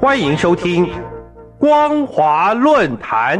欢迎收听《光华论坛》。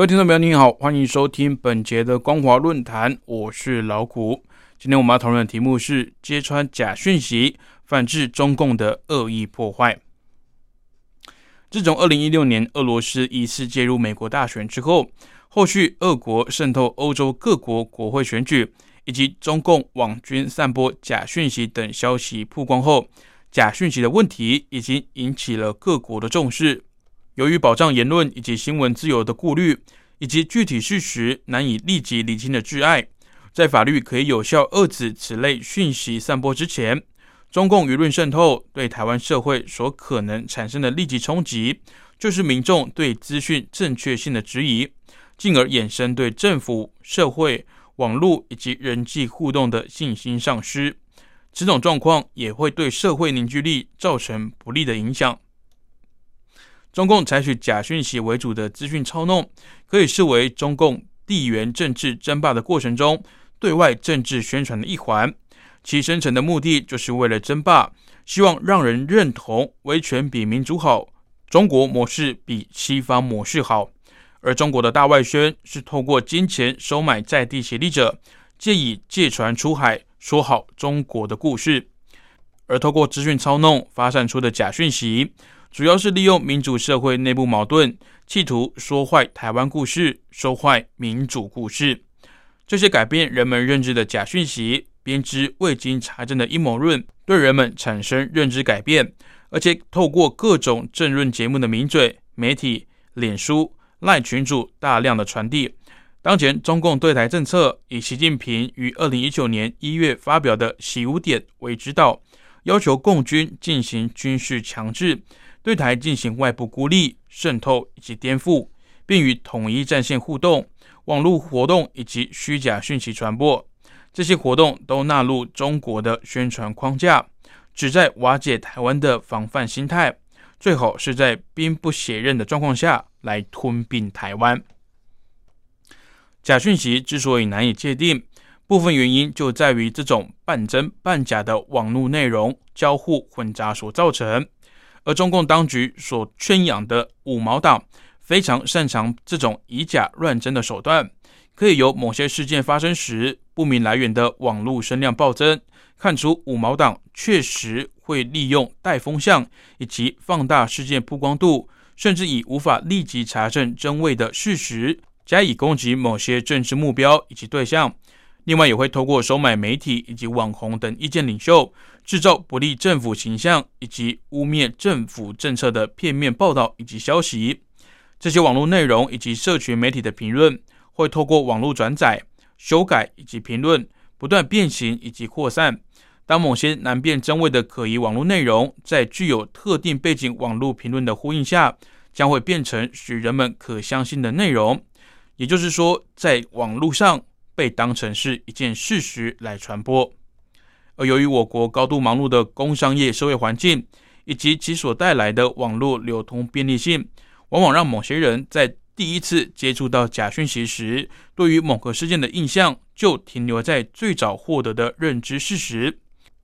各位听众朋友，您好，欢迎收听本节的光华论坛，我是老谷。今天我们要讨论的题目是揭穿假讯息，反制中共的恶意破坏。自从二零一六年俄罗斯疑似介入美国大选之后，后续俄国渗透欧洲各国国会选举，以及中共网军散播假讯息等消息曝光后，假讯息的问题已经引起了各国的重视。由于保障言论以及新闻自由的顾虑，以及具体事实难以立即理清的挚爱，在法律可以有效遏制此类讯息散播之前，中共舆论渗透对台湾社会所可能产生的立即冲击，就是民众对资讯正确性的质疑，进而衍生对政府、社会、网络以及人际互动的信心丧失。此种状况也会对社会凝聚力造成不利的影响。中共采取假讯息为主的资讯操弄，可以视为中共地缘政治争霸的过程中对外政治宣传的一环。其深层的目的就是为了争霸，希望让人认同威权比民主好，中国模式比西方模式好。而中国的大外宣是透过金钱收买在地协力者，借以借船出海，说好中国的故事。而透过资讯操弄发散出的假讯息。主要是利用民主社会内部矛盾，企图说坏台湾故事，说坏民主故事。这些改变人们认知的假讯息，编织未经查证的阴谋论，对人们产生认知改变，而且透过各种政论节目的名嘴、媒体、脸书、赖群主大量的传递。当前中共对台政策，以习近平于二零一九年一月发表的“习五点”为指导，要求共军进行军事强制。对台进行外部孤立、渗透以及颠覆，并与统一战线互动、网络活动以及虚假讯息传播，这些活动都纳入中国的宣传框架，旨在瓦解台湾的防范心态，最好是在兵不血刃的状况下来吞并台湾。假讯息之所以难以界定，部分原因就在于这种半真半假的网络内容交互混杂所造成。而中共当局所圈养的五毛党非常擅长这种以假乱真的手段，可以由某些事件发生时不明来源的网络声量暴增，看出五毛党确实会利用带风向以及放大事件曝光度，甚至以无法立即查证真伪的事实，加以攻击某些政治目标以及对象。另外，也会透过收买媒体以及网红等意见领袖，制造不利政府形象以及污蔑政府政策的片面报道以及消息。这些网络内容以及社群媒体的评论，会透过网络转载、修改以及评论，不断变形以及扩散。当某些难辨真伪的可疑网络内容，在具有特定背景网络评论的呼应下，将会变成使人们可相信的内容。也就是说，在网络上。被当成是一件事实来传播，而由于我国高度忙碌的工商业社会环境，以及其所带来的网络流通便利性，往往让某些人在第一次接触到假讯息时，对于某个事件的印象就停留在最早获得的认知事实。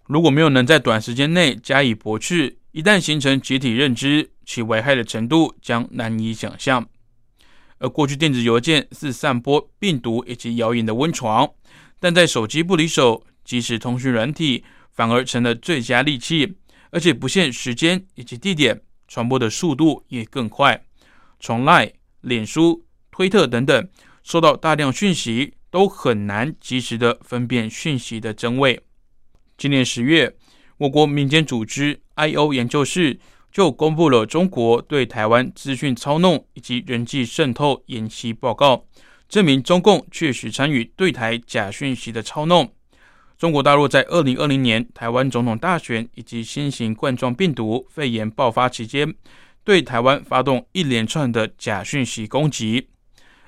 如果没有能在短时间内加以驳斥，一旦形成集体认知，其危害的程度将难以想象。而过去电子邮件是散播病毒以及谣言的温床，但在手机不离手，即时通讯软体反而成了最佳利器，而且不限时间以及地点，传播的速度也更快。从 Line、脸书、推特等等收到大量讯息，都很难及时的分辨讯息的真伪。今年十月，我国民间组织 I/O 研究室。就公布了中国对台湾资讯操弄以及人际渗透演习报告，证明中共确实参与对台假讯息的操弄。中国大陆在二零二零年台湾总统大选以及新型冠状病毒肺炎爆发期间，对台湾发动一连串的假讯息攻击，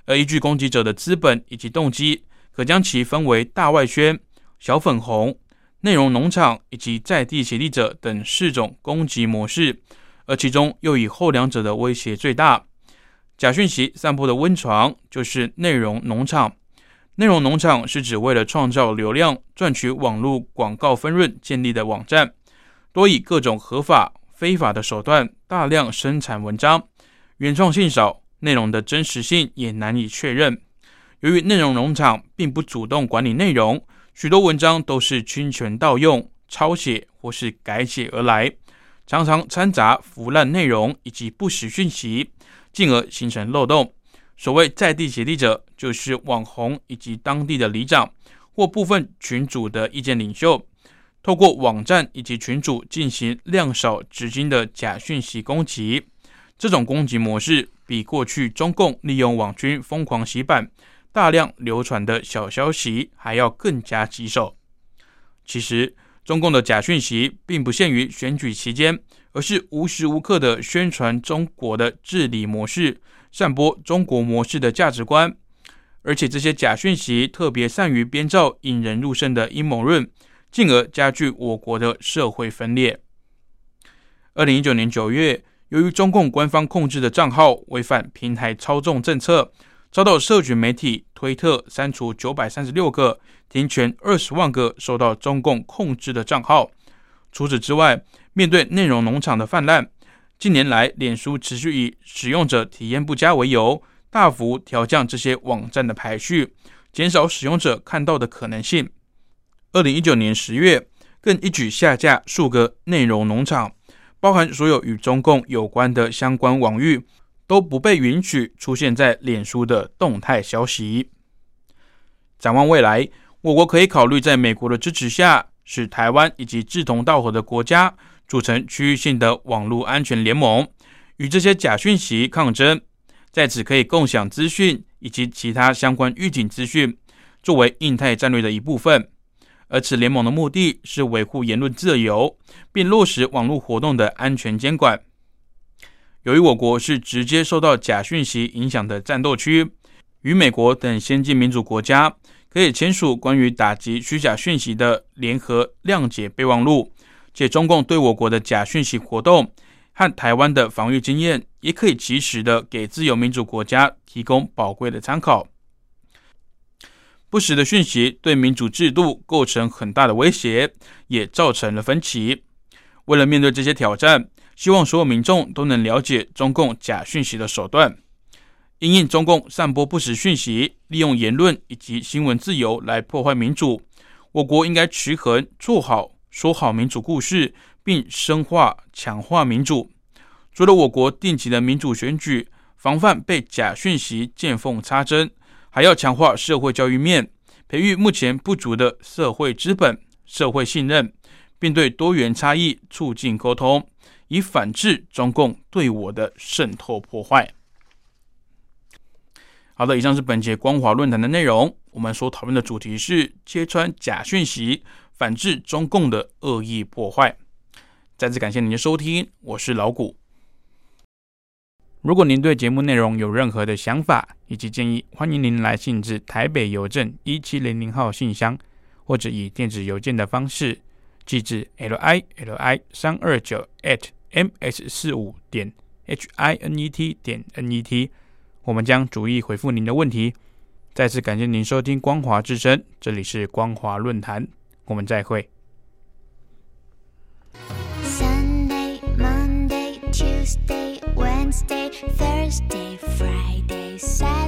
而依据攻击者的资本以及动机，可将其分为大外宣、小粉红、内容农场以及在地协力者等四种攻击模式，而其中又以后两者的威胁最大。假讯息散播的温床就是内容农场。内容农场是指为了创造流量、赚取网络广告分润建立的网站，多以各种合法、非法的手段大量生产文章，原创性少，内容的真实性也难以确认。由于内容农场并不主动管理内容，许多文章都是侵权盗用、抄写或是改写而来，常常掺杂腐烂内容以及不实讯息，进而形成漏洞。所谓在地协力者，就是网红以及当地的里长或部分群主的意见领袖，透过网站以及群主进行量少资金的假讯息攻击。这种攻击模式比过去中共利用网军疯狂洗版、大量流传的小消息还要更加棘手。其实，中共的假讯息并不限于选举期间，而是无时无刻的宣传中国的治理模式。散播中国模式的价值观，而且这些假讯息特别善于编造引人入胜的阴谋论，进而加剧我国的社会分裂。二零一九年九月，由于中共官方控制的账号违反平台操纵政策，遭到社群媒体推特删除九百三十六个，停权二十万个受到中共控制的账号。除此之外，面对内容农场的泛滥。近年来，脸书持续以使用者体验不佳为由，大幅调降这些网站的排序，减少使用者看到的可能性。二零一九年十月，更一举下架数个内容农场，包含所有与中共有关的相关网域，都不被允许出现在脸书的动态消息。展望未来，我国可以考虑在美国的支持下，使台湾以及志同道合的国家。组成区域性的网络安全联盟，与这些假讯息抗争，在此可以共享资讯以及其他相关预警资讯，作为印太战略的一部分。而此联盟的目的是维护言论自由，并落实网络活动的安全监管。由于我国是直接受到假讯息影响的战斗区，与美国等先进民主国家可以签署关于打击虚假讯息的联合谅解备忘录。且中共对我国的假讯息活动和台湾的防御经验，也可以及时的给自由民主国家提供宝贵的参考。不实的讯息对民主制度构成很大的威胁，也造成了分歧。为了面对这些挑战，希望所有民众都能了解中共假讯息的手段，因应中共散播不实讯息，利用言论以及新闻自由来破坏民主。我国应该持衡做好。说好民主故事，并深化强化民主。除了我国定期的民主选举，防范被假讯息见缝插针，还要强化社会教育面，培育目前不足的社会资本、社会信任，并对多元差异促进沟通，以反制中共对我的渗透破坏。好的，以上是本节光华论坛的内容。我们所讨论的主题是揭穿假讯息。反制中共的恶意破坏。再次感谢您的收听，我是老谷。如果您对节目内容有任何的想法以及建议，欢迎您来信至台北邮政一七零零号信箱，或者以电子邮件的方式寄至 l i l i 三二九 at m s 四五点 h i n e t 点 n e t，我们将逐一回复您的问题。再次感谢您收听光华之声，这里是光华论坛。我们再会。Sunday, Monday, Tuesday, Wednesday, Thursday, Friday, Saturday，